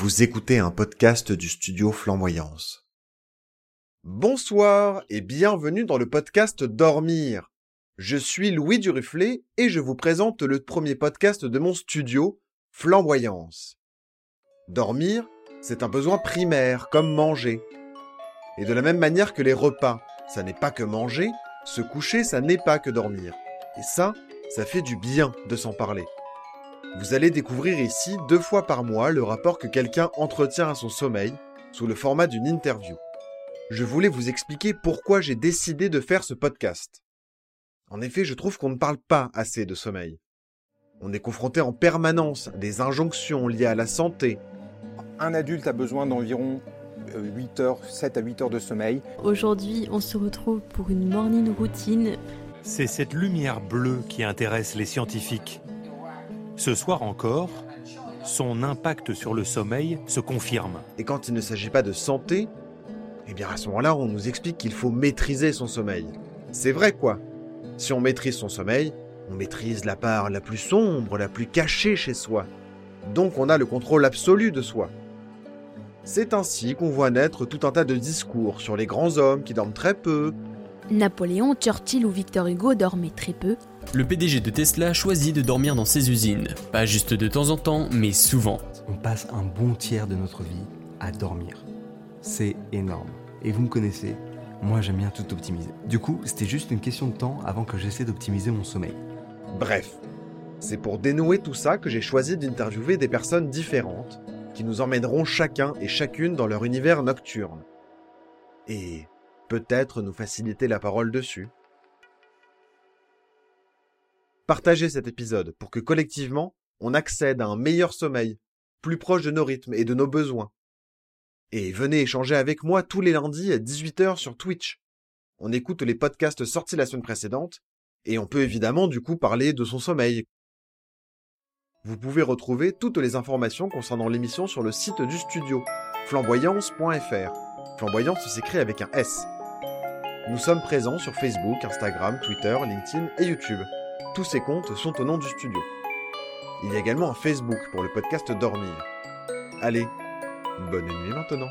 Vous écoutez un podcast du studio Flamboyance. Bonsoir et bienvenue dans le podcast Dormir. Je suis Louis Duruflet et je vous présente le premier podcast de mon studio, Flamboyance. Dormir, c'est un besoin primaire, comme manger. Et de la même manière que les repas, ça n'est pas que manger, se coucher, ça n'est pas que dormir. Et ça, ça fait du bien de s'en parler. Vous allez découvrir ici deux fois par mois le rapport que quelqu'un entretient à son sommeil sous le format d'une interview. Je voulais vous expliquer pourquoi j'ai décidé de faire ce podcast. En effet, je trouve qu'on ne parle pas assez de sommeil. On est confronté en permanence à des injonctions liées à la santé. Un adulte a besoin d'environ 8 heures, 7 à 8 heures de sommeil. Aujourd'hui, on se retrouve pour une morning routine. C'est cette lumière bleue qui intéresse les scientifiques. Ce soir encore, son impact sur le sommeil se confirme. Et quand il ne s'agit pas de santé, eh bien à ce moment-là, on nous explique qu'il faut maîtriser son sommeil. C'est vrai quoi Si on maîtrise son sommeil, on maîtrise la part la plus sombre, la plus cachée chez soi. Donc on a le contrôle absolu de soi. C'est ainsi qu'on voit naître tout un tas de discours sur les grands hommes qui dorment très peu. Napoléon, Churchill ou Victor Hugo dormaient très peu. Le PDG de Tesla choisit de dormir dans ses usines. Pas juste de temps en temps, mais souvent. On passe un bon tiers de notre vie à dormir. C'est énorme. Et vous me connaissez, moi j'aime bien tout optimiser. Du coup, c'était juste une question de temps avant que j'essaie d'optimiser mon sommeil. Bref, c'est pour dénouer tout ça que j'ai choisi d'interviewer des personnes différentes qui nous emmèneront chacun et chacune dans leur univers nocturne. Et peut-être nous faciliter la parole dessus. Partagez cet épisode pour que collectivement, on accède à un meilleur sommeil, plus proche de nos rythmes et de nos besoins. Et venez échanger avec moi tous les lundis à 18h sur Twitch. On écoute les podcasts sortis la semaine précédente, et on peut évidemment du coup parler de son sommeil, vous pouvez retrouver toutes les informations concernant l'émission sur le site du studio, flamboyance.fr. Flamboyance s'écrit avec un S. Nous sommes présents sur Facebook, Instagram, Twitter, LinkedIn et YouTube. Tous ces comptes sont au nom du studio. Il y a également un Facebook pour le podcast Dormir. Allez, bonne nuit maintenant.